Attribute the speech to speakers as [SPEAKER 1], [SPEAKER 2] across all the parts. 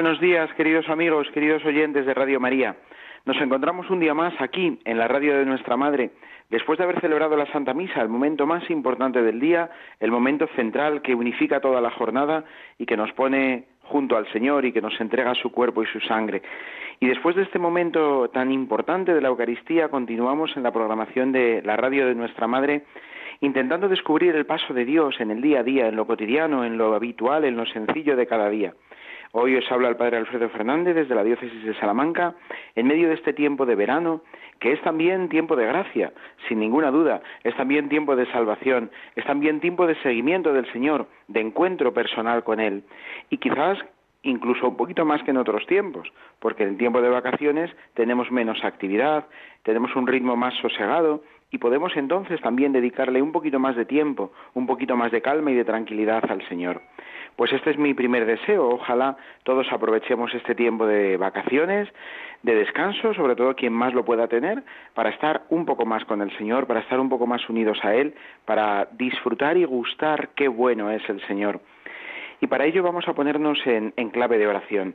[SPEAKER 1] Buenos días, queridos amigos, queridos oyentes de Radio María. Nos encontramos un día más aquí, en la radio de nuestra Madre, después de haber celebrado la Santa Misa, el momento más importante del día, el momento central que unifica toda la jornada y que nos pone junto al Señor y que nos entrega su cuerpo y su sangre. Y después de este momento tan importante de la Eucaristía, continuamos en la programación de la radio de nuestra Madre, intentando descubrir el paso de Dios en el día a día, en lo cotidiano, en lo habitual, en lo sencillo de cada día. Hoy os habla el Padre Alfredo Fernández desde la Diócesis de Salamanca, en medio de este tiempo de verano, que es también tiempo de gracia, sin ninguna duda, es también tiempo de salvación, es también tiempo de seguimiento del Señor, de encuentro personal con Él. Y quizás incluso un poquito más que en otros tiempos, porque en el tiempo de vacaciones tenemos menos actividad, tenemos un ritmo más sosegado y podemos entonces también dedicarle un poquito más de tiempo, un poquito más de calma y de tranquilidad al Señor. Pues este es mi primer deseo. Ojalá todos aprovechemos este tiempo de vacaciones, de descanso, sobre todo quien más lo pueda tener, para estar un poco más con el Señor, para estar un poco más unidos a Él, para disfrutar y gustar qué bueno es el Señor. Y para ello vamos a ponernos en, clave de oración.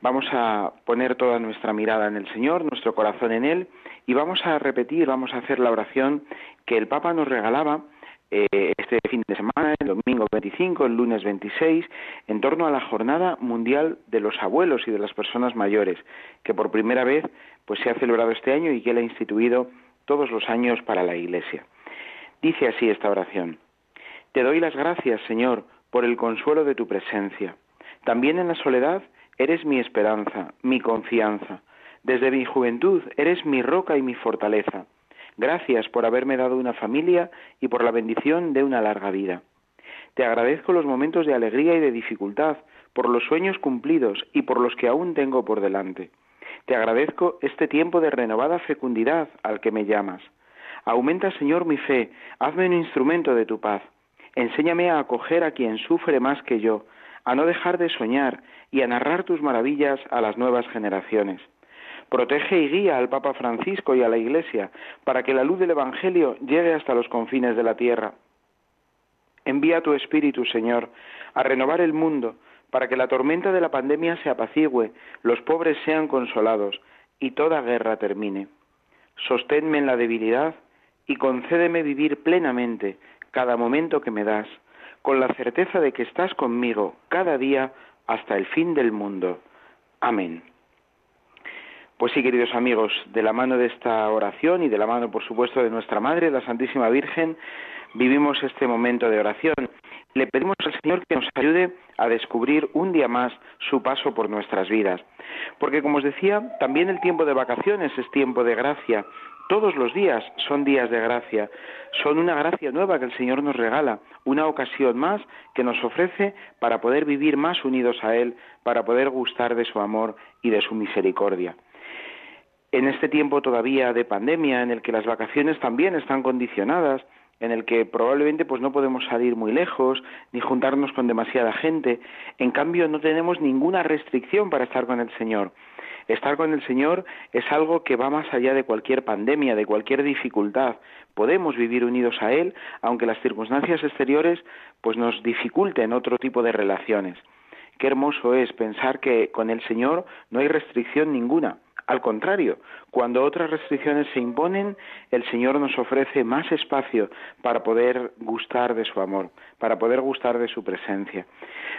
[SPEAKER 1] Vamos a poner toda nuestra mirada en el Señor, nuestro corazón en Él, y vamos a repetir, vamos a hacer la oración que el Papa nos regalaba eh, este fin de semana, el domingo 25, el lunes 26, en torno a la Jornada Mundial de los Abuelos y de las Personas Mayores, que por primera vez pues se ha celebrado este año y que él ha instituido todos los años para la Iglesia. Dice así esta oración: Te doy las gracias, Señor, por el consuelo de tu presencia. También en la soledad eres mi esperanza, mi confianza. Desde mi juventud eres mi roca y mi fortaleza. Gracias por haberme dado una familia y por la bendición de una larga vida. Te agradezco los momentos de alegría y de dificultad, por los sueños cumplidos y por los que aún tengo por delante. Te agradezco este tiempo de renovada fecundidad al que me llamas. Aumenta, Señor, mi fe, hazme un instrumento de tu paz. Enséñame a acoger a quien sufre más que yo, a no dejar de soñar y a narrar tus maravillas a las nuevas generaciones. Protege y guía al Papa Francisco y a la Iglesia para que la luz del Evangelio llegue hasta los confines de la tierra. Envía tu Espíritu, Señor, a renovar el mundo para que la tormenta de la pandemia se apacigüe, los pobres sean consolados y toda guerra termine. Sosténme en la debilidad y concédeme vivir plenamente cada momento que me das, con la certeza de que estás conmigo cada día hasta el fin del mundo. Amén. Pues sí, queridos amigos, de la mano de esta oración y de la mano, por supuesto, de nuestra Madre, la Santísima Virgen, vivimos este momento de oración. Le pedimos al Señor que nos ayude a descubrir un día más su paso por nuestras vidas. Porque, como os decía, también el tiempo de vacaciones es tiempo de gracia. Todos los días son días de gracia. Son una gracia nueva que el Señor nos regala, una ocasión más que nos ofrece para poder vivir más unidos a Él, para poder gustar de su amor y de su misericordia en este tiempo todavía de pandemia, en el que las vacaciones también están condicionadas, en el que probablemente pues no podemos salir muy lejos ni juntarnos con demasiada gente, en cambio no tenemos ninguna restricción para estar con el Señor. Estar con el Señor es algo que va más allá de cualquier pandemia, de cualquier dificultad. Podemos vivir unidos a Él, aunque las circunstancias exteriores pues nos dificulten otro tipo de relaciones. Qué hermoso es pensar que con el Señor no hay restricción ninguna al contrario, cuando otras restricciones se imponen, el Señor nos ofrece más espacio para poder gustar de su amor, para poder gustar de su presencia.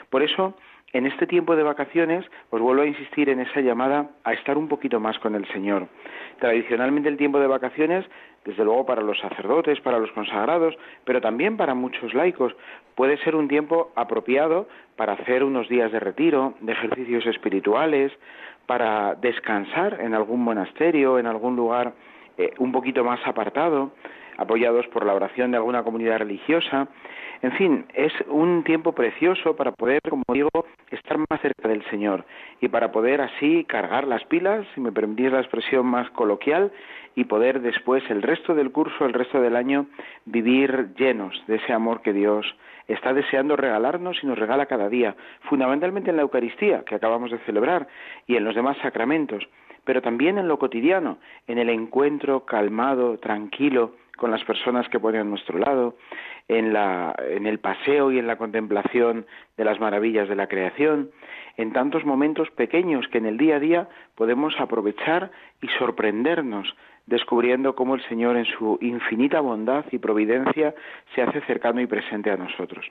[SPEAKER 1] Por eso, en este tiempo de vacaciones, os vuelvo a insistir en esa llamada a estar un poquito más con el Señor. Tradicionalmente el tiempo de vacaciones, desde luego para los sacerdotes, para los consagrados, pero también para muchos laicos, puede ser un tiempo apropiado para hacer unos días de retiro, de ejercicios espirituales, para descansar en algún monasterio, en algún lugar eh, un poquito más apartado, apoyados por la oración de alguna comunidad religiosa, En fin, es un tiempo precioso para poder, como digo, estar más cerca del Señor y para poder así cargar las pilas, si me permitís la expresión más coloquial, y poder después el resto del curso, el resto del año, vivir llenos de ese amor que Dios está deseando regalarnos y nos regala cada día, fundamentalmente en la Eucaristía que acabamos de celebrar y en los demás sacramentos, pero también en lo cotidiano, en el encuentro calmado, tranquilo, con las personas que ponen a nuestro lado, en, en el paseo y en la contemplación de las maravillas de la creación, en tantos momentos pequeños que en el día a día podemos aprovechar y sorprendernos descubriendo cómo el Señor en su infinita bondad y providencia se hace cercano y presente a nosotros.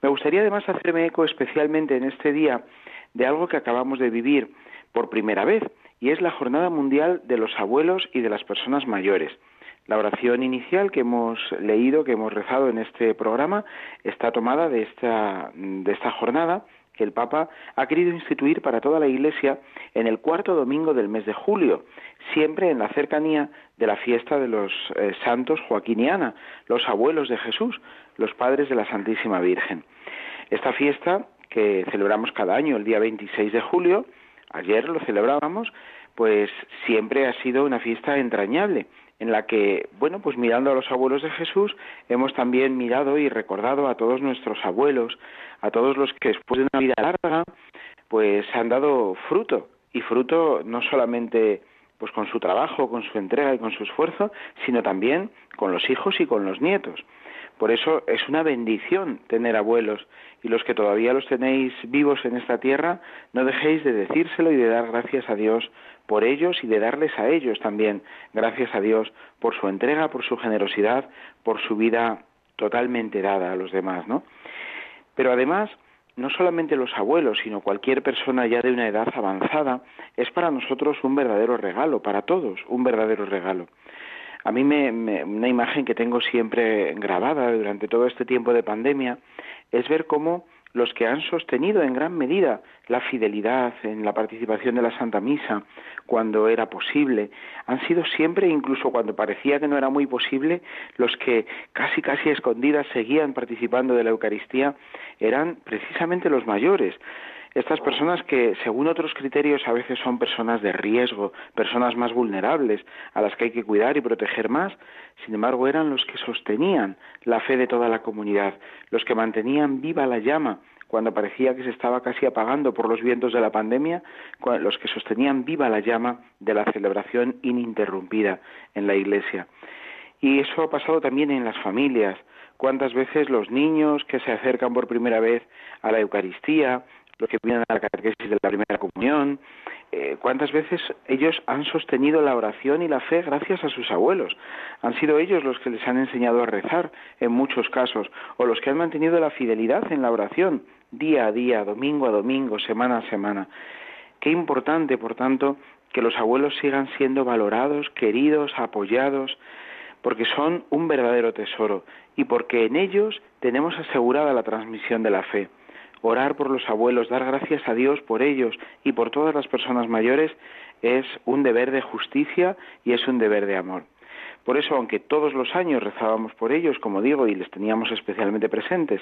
[SPEAKER 1] Me gustaría además hacerme eco especialmente en este día de algo que acabamos de vivir por primera vez, y es la Jornada Mundial de los Abuelos y de las Personas Mayores. La oración inicial que hemos leído, que hemos rezado en este programa, está tomada de esta, de esta jornada que el Papa ha querido instituir para toda la Iglesia en el cuarto domingo del mes de julio, siempre en la cercanía de la fiesta de los eh, santos Joaquín y Ana, los abuelos de Jesús, los padres de la Santísima Virgen. Esta fiesta, que celebramos cada año el día 26 de julio, ayer lo celebrábamos, pues siempre ha sido una fiesta entrañable en la que, bueno, pues mirando a los abuelos de Jesús, hemos también mirado y recordado a todos nuestros abuelos, a todos los que después de una vida larga, pues han dado fruto, y fruto no solamente pues con su trabajo, con su entrega y con su esfuerzo, sino también con los hijos y con los nietos. Por eso es una bendición tener abuelos y los que todavía los tenéis vivos en esta tierra, no dejéis de decírselo y de dar gracias a Dios por ellos y de darles a ellos también gracias a Dios por su entrega, por su generosidad, por su vida totalmente dada a los demás, ¿no? Pero además, no solamente los abuelos, sino cualquier persona ya de una edad avanzada, es para nosotros un verdadero regalo, para todos, un verdadero regalo. A mí me, una imagen que tengo siempre grabada durante todo este tiempo de pandemia es ver cómo los que han sostenido en gran medida la fidelidad en la participación de la Santa Misa cuando era posible, han sido siempre, incluso cuando parecía que no era muy posible, los que casi casi escondidas seguían participando de la Eucaristía, eran precisamente los mayores estas personas que, según otros criterios, a veces son personas de riesgo, personas más vulnerables, a las que hay que cuidar y proteger más, sin embargo, eran los que sostenían la fe de toda la comunidad, los que mantenían viva la llama cuando parecía que se estaba casi apagando por los vientos de la pandemia, los que sostenían viva la llama de la celebración ininterrumpida en la Iglesia. Y eso ha pasado también en las familias. Cuántas veces los niños que se acercan por primera vez a la Eucaristía, los que vienen a la catequesis de la primera comunión, eh, cuántas veces ellos han sostenido la oración y la fe gracias a sus abuelos. Han sido ellos los que les han enseñado a rezar en muchos casos, o los que han mantenido la fidelidad en la oración día a día, domingo a domingo, semana a semana. Qué importante, por tanto, que los abuelos sigan siendo valorados, queridos, apoyados, porque son un verdadero tesoro y porque en ellos tenemos asegurada la transmisión de la fe orar por los abuelos, dar gracias a Dios por ellos y por todas las personas mayores es un deber de justicia y es un deber de amor. Por eso, aunque todos los años rezábamos por ellos, como digo, y les teníamos especialmente presentes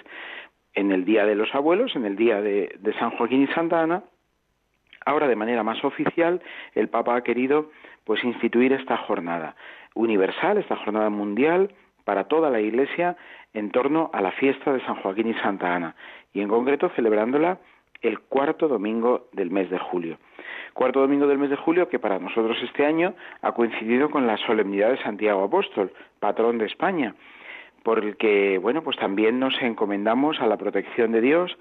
[SPEAKER 1] en el Día de los Abuelos, en el Día de, San Joaquín y Santa Ana, ahora de manera más oficial el Papa ha querido pues instituir esta jornada universal, esta jornada mundial para toda la Iglesia en torno a la fiesta de San Joaquín y Santa Ana y en concreto celebrándola el cuarto domingo del mes de julio. Cuarto domingo del mes de julio que para nosotros este año ha coincidido con la solemnidad de Santiago Apóstol, patrón de España, por el que, bueno, pues también nos encomendamos a la protección de Dios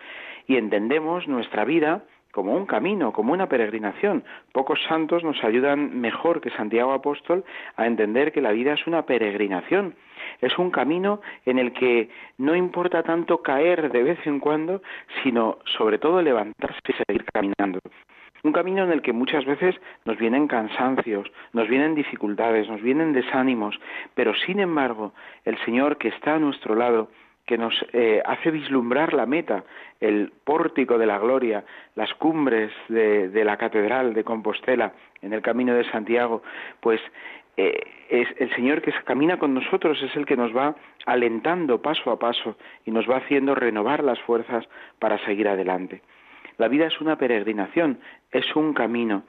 [SPEAKER 1] y entendemos nuestra vida como un camino, como una peregrinación. Pocos santos nos ayudan mejor que Santiago Apóstol a entender que la vida es una peregrinación, es un camino en el que no importa tanto caer de vez en cuando, sino sobre todo levantarse y seguir caminando. Un camino en el que muchas veces nos vienen cansancios, nos vienen dificultades, nos vienen desánimos, pero sin embargo el Señor que está a nuestro lado que nos eh, hace vislumbrar la meta, el pórtico de la gloria, las cumbres de, la catedral de Compostela en el camino de Santiago, pues eh, es el Señor que camina con nosotros, es el que nos va alentando paso a paso y nos va haciendo renovar las fuerzas para seguir adelante. La vida es una peregrinación, es un camino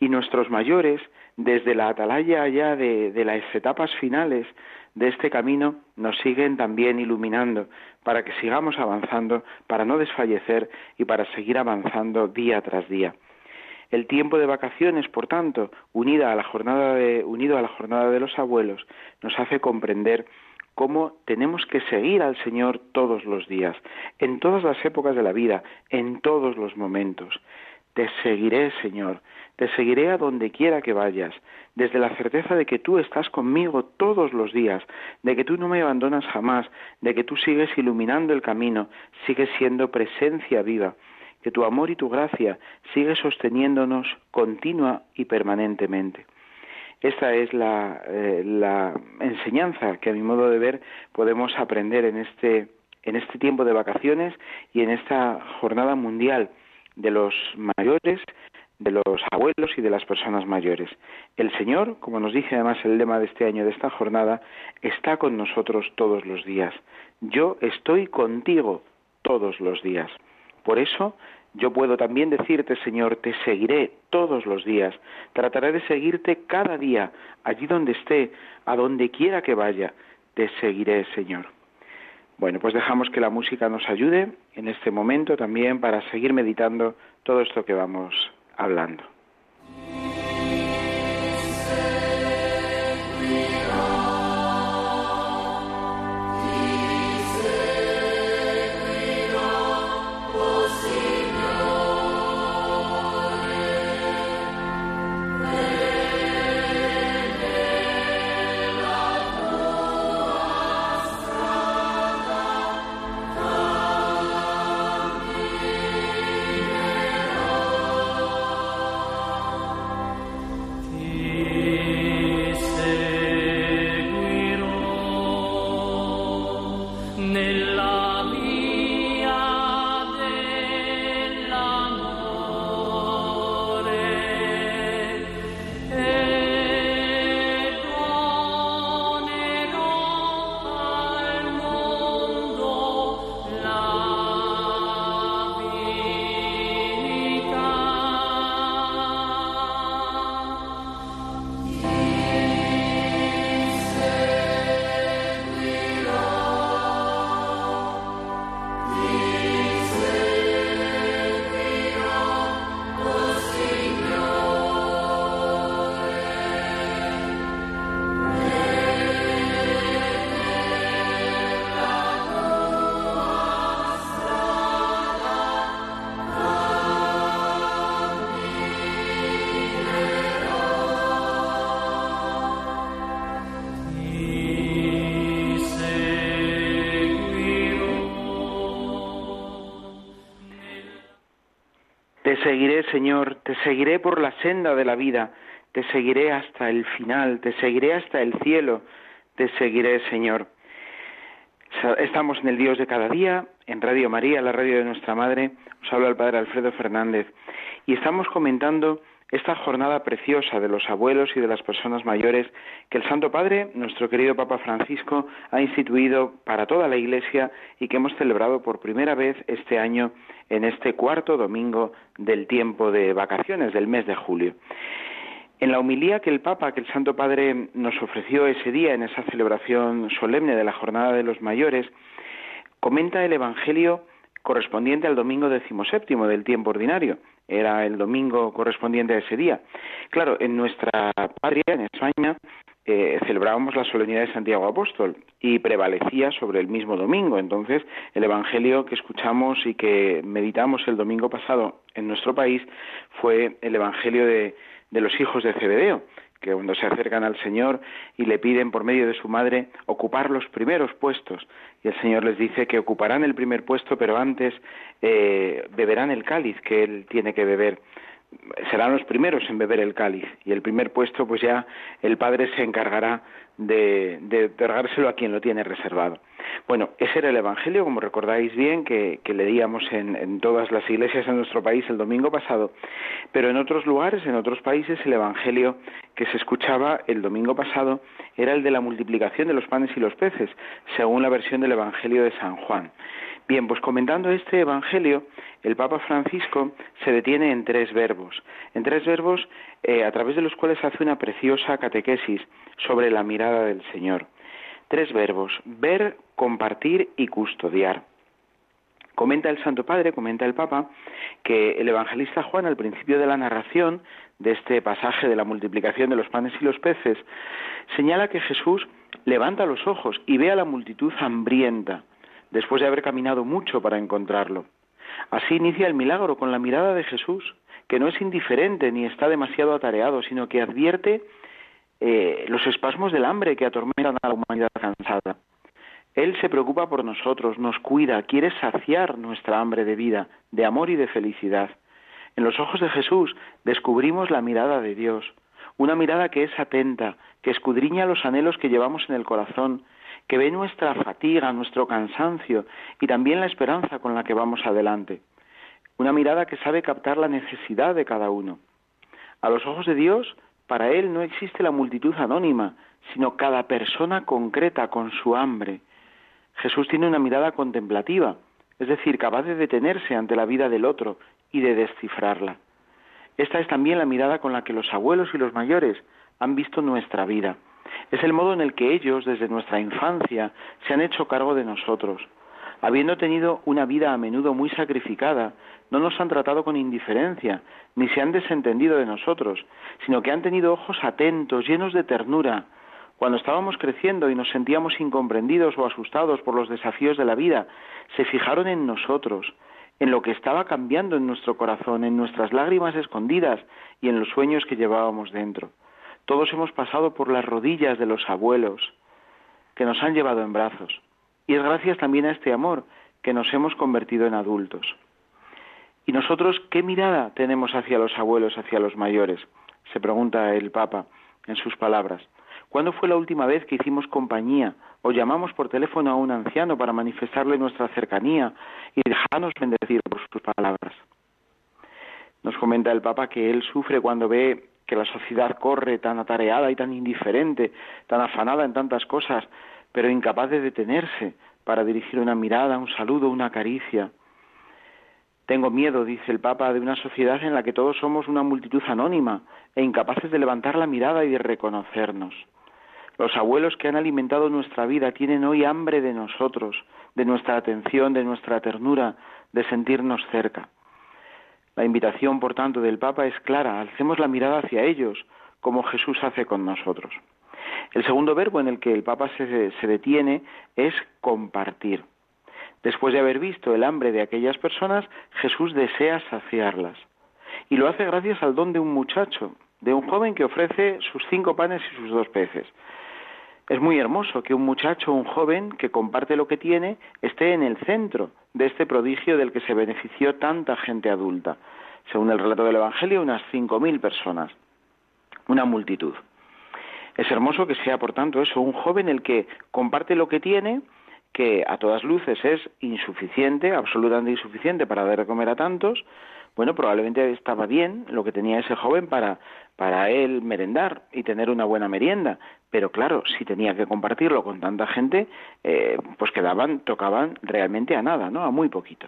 [SPEAKER 1] y nuestros mayores, desde la atalaya ya de, de las etapas finales de este camino, nos siguen también iluminando para que sigamos avanzando, para no desfallecer y para seguir avanzando día tras día. El tiempo de vacaciones, por tanto, unida a la jornada de, unido a la jornada de los abuelos, nos hace comprender cómo tenemos que seguir al Señor todos los días, en todas las épocas de la vida, en todos los momentos. Te seguiré, Señor, te seguiré a donde quiera que vayas, desde la certeza de que tú estás conmigo todos los días, de que tú no me abandonas jamás, de que tú sigues iluminando el camino, sigues siendo presencia viva que tu amor y tu gracia sigue sosteniéndonos continua y permanentemente. Esta es la, eh, enseñanza que a mi modo de ver podemos aprender en este, en este tiempo de vacaciones y en esta jornada mundial de los mayores, de los abuelos y de las personas mayores. El Señor, como nos dice además el lema de este año, de esta jornada, está con nosotros todos los días. Yo estoy contigo todos los días. Por eso yo puedo también decirte, Señor, te seguiré todos los días, trataré de seguirte cada día, allí donde esté, a donde quiera que vaya, te seguiré, Señor. Bueno, pues dejamos que la música nos ayude en este momento también para seguir meditando todo esto que vamos hablando. Seguiré, Señor, te seguiré por la senda de la vida, te seguiré hasta el final, te seguiré hasta el cielo, te seguiré, Señor. Estamos en el Dios de cada día, en Radio María, la radio de nuestra Madre, os habla el Padre Alfredo Fernández, y estamos comentando esta jornada preciosa de los abuelos y de las personas mayores que el Santo Padre, nuestro querido Papa Francisco, ha instituido para toda la Iglesia y que hemos celebrado por primera vez este año en este cuarto domingo del tiempo de vacaciones del mes de julio. En la humilía que el Papa, que el Santo Padre nos ofreció ese día en esa celebración solemne de la Jornada de los Mayores, comenta el Evangelio correspondiente al domingo decimoséptimo del tiempo ordinario, era el domingo correspondiente a ese día. Claro, en nuestra patria, en España, eh, celebrábamos la solemnidad de Santiago Apóstol y prevalecía sobre el mismo domingo. Entonces, el Evangelio que escuchamos y que meditamos el domingo pasado en nuestro país fue el Evangelio de, de los hijos de Cebedeo, que cuando se acercan al Señor y le piden por medio de su madre ocupar los primeros puestos. Y el Señor les dice que ocuparán el primer puesto, pero antes eh, beberán el cáliz que Él tiene que beber serán los primeros en beber el cáliz y el primer puesto pues ya el Padre se encargará de, de otorgárselo a quien lo tiene reservado. Bueno, ese era el Evangelio, como recordáis bien, que, leíamos en, en, todas las iglesias en nuestro país el domingo pasado, pero en otros lugares, en otros países, el Evangelio que se escuchaba el domingo pasado era el de la multiplicación de los panes y los peces, según la versión del Evangelio de San Juan. Bien, pues comentando este Evangelio, el Papa Francisco se detiene en tres verbos, en tres verbos eh, a través de los cuales hace una preciosa catequesis sobre la mirada del Señor. Tres verbos, ver, compartir y custodiar. Comenta el Santo Padre, comenta el Papa, que el evangelista Juan al principio de la narración de este pasaje de la multiplicación de los panes y los peces, señala que Jesús levanta los ojos y ve a la multitud hambrienta, después de haber caminado mucho para encontrarlo. Así inicia el milagro con la mirada de Jesús, que no es indiferente ni está demasiado atareado, sino que advierte eh, los espasmos del hambre que atormentan a la humanidad cansada. Él se preocupa por nosotros, nos cuida, quiere saciar nuestra hambre de vida, de amor y de felicidad. En los ojos de Jesús descubrimos la mirada de Dios, una mirada que es atenta, que escudriña los anhelos que llevamos en el corazón, que ve nuestra fatiga, nuestro cansancio y también la esperanza con la que vamos adelante. Una mirada que sabe captar la necesidad de cada uno. A los ojos de Dios, para Él no existe la multitud anónima, sino cada persona concreta con su hambre. Jesús tiene una mirada contemplativa, es decir, capaz de detenerse ante la vida del otro y de descifrarla. Esta es también la mirada con la que los abuelos y los mayores han visto nuestra vida es el modo en el que ellos, desde nuestra infancia, se han hecho cargo de nosotros. Habiendo tenido una vida a menudo muy sacrificada, no nos han tratado con indiferencia, ni se han desentendido de nosotros, sino que han tenido ojos atentos, llenos de ternura. Cuando estábamos creciendo y nos sentíamos incomprendidos o asustados por los desafíos de la vida, se fijaron en nosotros, en lo que estaba cambiando en nuestro corazón, en nuestras lágrimas escondidas y en los sueños que llevábamos dentro. Todos hemos pasado por las rodillas de los abuelos que nos han llevado en brazos. Y es gracias también a este amor que nos hemos convertido en adultos. ¿Y nosotros qué mirada tenemos hacia los abuelos, hacia los mayores? Se pregunta el Papa en sus palabras. ¿Cuándo fue la última vez que hicimos compañía o llamamos por teléfono a un anciano para manifestarle nuestra cercanía y dejarnos bendecir por sus palabras? Nos comenta el Papa que él sufre cuando ve que la sociedad corre tan atareada y tan indiferente, tan afanada en tantas cosas, pero incapaz de detenerse para dirigir una mirada, un saludo, una caricia. Tengo miedo, dice el Papa, de una sociedad en la que todos somos una multitud anónima e incapaces de levantar la mirada y de reconocernos. Los abuelos que han alimentado nuestra vida tienen hoy hambre de nosotros, de nuestra atención, de nuestra ternura, de sentirnos cerca. La invitación, por tanto, del Papa es clara, alcemos la mirada hacia ellos, como Jesús hace con nosotros. El segundo verbo en el que el Papa se, se detiene es compartir. Después de haber visto el hambre de aquellas personas, Jesús desea saciarlas. Y lo hace gracias al don de un muchacho, de un joven que ofrece sus cinco panes y sus dos peces. Es muy hermoso que un muchacho, un joven que comparte lo que tiene, esté en el centro de este prodigio del que se benefició tanta gente adulta. Según el relato del Evangelio, unas cinco mil personas, una multitud. Es hermoso que sea, por tanto, eso, un joven el que comparte lo que tiene, que a todas luces es insuficiente, absolutamente insuficiente para dar de comer a tantos, bueno, probablemente estaba bien lo que tenía ese joven para, para él merendar y tener una buena merienda, pero claro, si tenía que compartirlo con tanta gente, eh, pues quedaban, tocaban realmente a nada, ¿no? A muy poquito.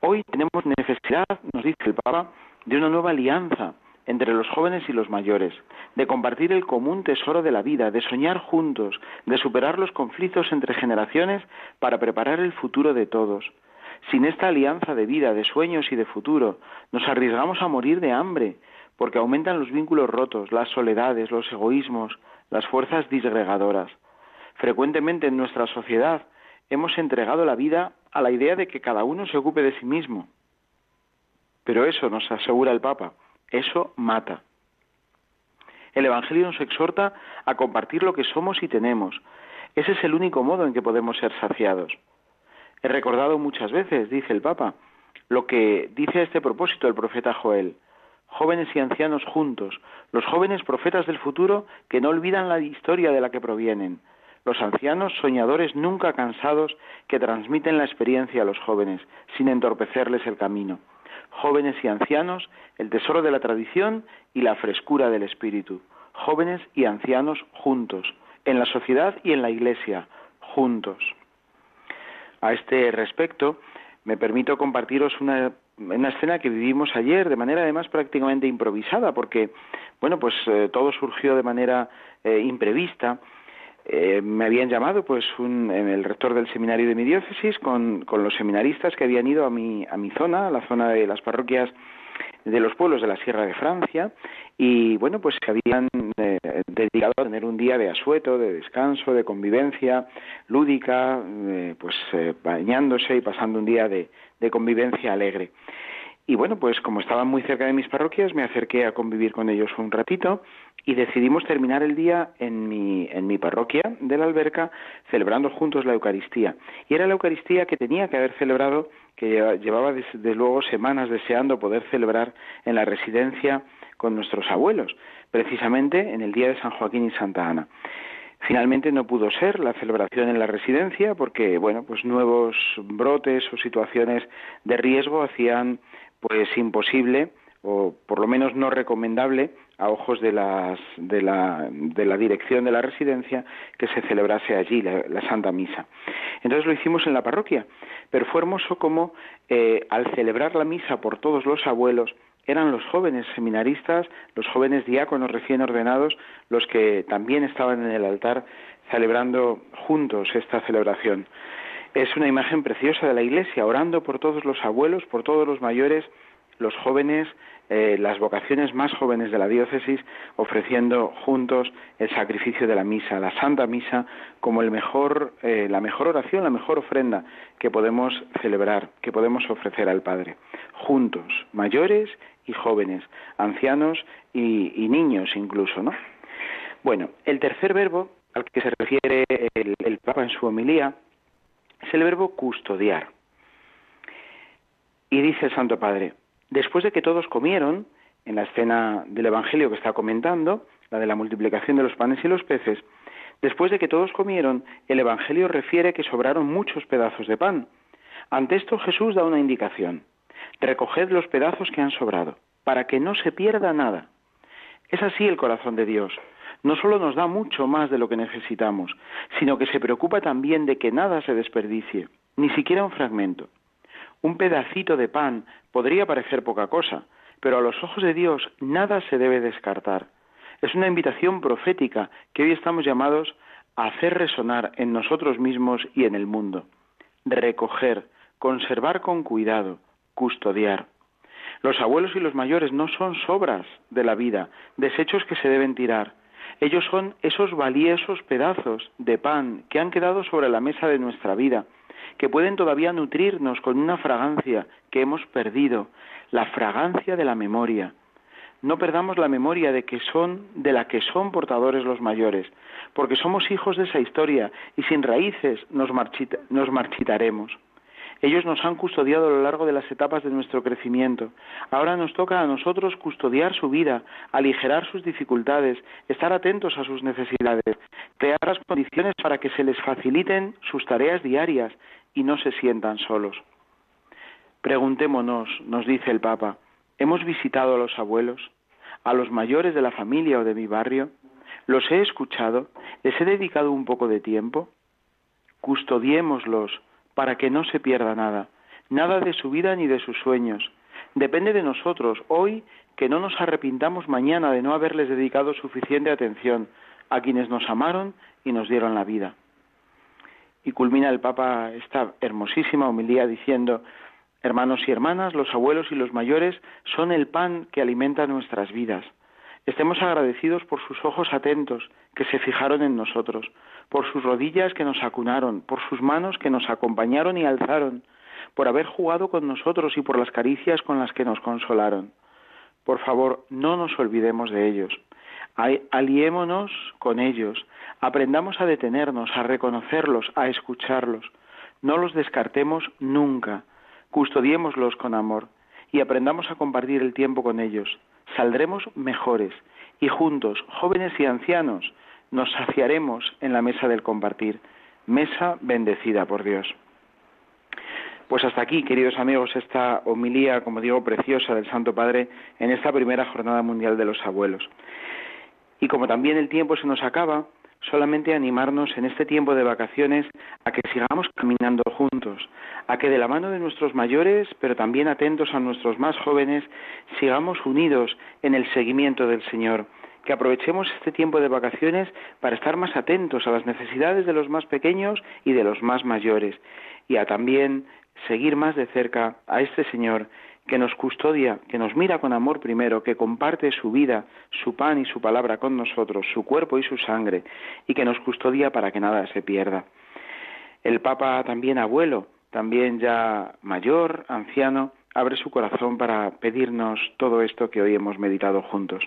[SPEAKER 1] Hoy tenemos necesidad, nos dice el Papa, de una nueva alianza entre los jóvenes y los mayores, de compartir el común tesoro de la vida, de soñar juntos, de superar los conflictos entre generaciones para preparar el futuro de todos. Sin esta alianza de vida, de sueños y de futuro, nos arriesgamos a morir de hambre, porque aumentan los vínculos rotos, las soledades, los egoísmos, las fuerzas disgregadoras. Frecuentemente en nuestra sociedad hemos entregado la vida a la idea de que cada uno se ocupe de sí mismo. Pero eso, nos asegura el Papa, eso mata. El Evangelio nos exhorta a compartir lo que somos y tenemos. Ese es el único modo en que podemos ser saciados. He recordado muchas veces, dice el Papa, lo que dice a este propósito el profeta Joel. jóvenes y ancianos juntos, los jóvenes profetas del futuro que no olvidan la historia de la que provienen, los ancianos soñadores nunca cansados que transmiten la experiencia a los jóvenes, sin entorpecerles el camino. Jóvenes y ancianos, el tesoro de la tradición y la frescura del espíritu. Jóvenes y ancianos juntos, en la sociedad y en la iglesia, juntos. A este respecto, me permito compartiros una, escena que vivimos ayer de manera además prácticamente improvisada, porque, bueno, pues eh, todo surgió de manera eh, imprevista. Eh, me habían llamado pues un, el rector del seminario de mi diócesis con, con, los seminaristas que habían ido a mi, a mi zona, a la zona de las parroquias de los pueblos de la Sierra de Francia y bueno pues se habían eh, dedicado a tener un día de asueto, de descanso, de convivencia lúdica, eh, pues bañándose y pasando un día de convivencia alegre. Y bueno, pues como estaban muy cerca de mis parroquias, me acerqué a convivir con ellos un ratito y decidimos terminar el día en mi, en mi parroquia de la alberca celebrando juntos la Eucaristía. Y era la Eucaristía que tenía que haber celebrado, que llevaba desde luego semanas deseando poder celebrar en la residencia con nuestros abuelos, precisamente en el día de San Joaquín y Santa Ana. Finalmente no pudo ser la celebración en la residencia porque, bueno, pues nuevos brotes o situaciones de riesgo hacían pues imposible o por lo menos no recomendable a ojos de, las, de, la, de la dirección de la residencia que se celebrase allí la, Santa Misa. Entonces lo hicimos en la parroquia, pero fue hermoso como eh, al celebrar la misa por todos los abuelos, eran los jóvenes seminaristas, los jóvenes diáconos recién ordenados, los que también estaban en el altar celebrando juntos esta celebración. Es una imagen preciosa de la Iglesia, orando por todos los abuelos, por todos los mayores, los jóvenes, eh, las vocaciones más jóvenes de la diócesis, ofreciendo juntos el sacrificio de la misa, la Santa Misa, como el mejor, eh, la mejor oración, la mejor ofrenda que podemos celebrar, que podemos ofrecer al Padre, juntos, mayores y jóvenes, ancianos y, niños incluso, ¿no? Bueno, el tercer verbo al que se refiere el Papa en su homilía es el verbo custodiar. Y dice el Santo Padre, después de que todos comieron, en la escena del Evangelio que está comentando, la de la multiplicación de los panes y los peces, después de que todos comieron, el Evangelio refiere que sobraron muchos pedazos de pan. Ante esto Jesús da una indicación. Recoged los pedazos que han sobrado, para que no se pierda nada. Es así el corazón de Dios no solo nos da mucho más de lo que necesitamos, sino que se preocupa también de que nada se desperdicie, ni siquiera un fragmento. Un pedacito de pan podría parecer poca cosa, pero a los ojos de Dios nada se debe descartar. Es una invitación profética que hoy estamos llamados a hacer resonar en nosotros mismos y en el mundo. Recoger, conservar con cuidado, custodiar. Los abuelos y los mayores no son sobras de la vida, desechos que se deben tirar, ellos son esos valiosos pedazos de pan que han quedado sobre la mesa de nuestra vida, que pueden todavía nutrirnos con una fragancia que hemos perdido, la fragancia de la memoria. No perdamos la memoria de que son de la que son portadores los mayores, porque somos hijos de esa historia y sin raíces nos, nos marchitaremos. Ellos nos han custodiado a lo largo de las etapas de nuestro crecimiento. Ahora nos toca a nosotros custodiar su vida, aligerar sus dificultades, estar atentos a sus necesidades, crear las condiciones para que se les faciliten sus tareas diarias y no se sientan solos. Preguntémonos, nos dice el Papa, ¿hemos visitado a los abuelos, a los mayores de la familia o de mi barrio? ¿Los he escuchado? ¿Les he dedicado un poco de tiempo? Custodiémoslos para que no se pierda nada, nada de su vida ni de sus sueños. Depende de nosotros hoy que no nos arrepintamos mañana de no haberles dedicado suficiente atención a quienes nos amaron y nos dieron la vida. Y culmina el Papa esta hermosísima homilía diciendo, hermanos y hermanas, los abuelos y los mayores son el pan que alimenta nuestras vidas. Estemos agradecidos por sus ojos atentos que se fijaron en nosotros, por sus rodillas que nos acunaron, por sus manos que nos acompañaron y alzaron, por haber jugado con nosotros y por las caricias con las que nos consolaron. Por favor, no nos olvidemos de ellos. Aliémonos con ellos, aprendamos a detenernos, a reconocerlos, a escucharlos. No los descartemos nunca, custodiémoslos con amor y aprendamos a compartir el tiempo con ellos, saldremos mejores y juntos, jóvenes y ancianos, nos saciaremos en la mesa del compartir, mesa bendecida por Dios. Pues hasta aquí, queridos amigos, esta homilía, como digo, preciosa del Santo Padre en esta primera Jornada Mundial de los Abuelos. Y como también el tiempo se nos acaba, solamente animarnos en este tiempo de vacaciones a que sigamos caminando juntos, a que de la mano de nuestros mayores, pero también atentos a nuestros más jóvenes, sigamos unidos en el seguimiento del Señor, que aprovechemos este tiempo de vacaciones para estar más atentos a las necesidades de los más pequeños y de los más mayores, y a también seguir más de cerca a este Señor que nos custodia, que nos mira con amor primero, que comparte su vida, su pan y su palabra con nosotros, su cuerpo y su sangre, y que nos custodia para que nada se pierda. El Papa también abuelo, también ya mayor, anciano, abre su corazón para pedirnos todo esto que hoy hemos meditado juntos.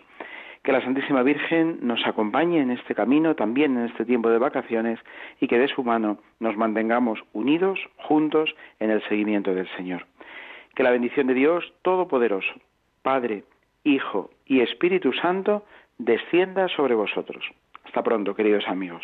[SPEAKER 1] Que la Santísima Virgen nos acompañe en este camino, también en este tiempo de vacaciones, y que de su mano nos mantengamos unidos, juntos, en el seguimiento del Señor. Que la bendición de Dios Todopoderoso, Padre, Hijo y Espíritu Santo, descienda sobre vosotros. Hasta pronto, queridos amigos.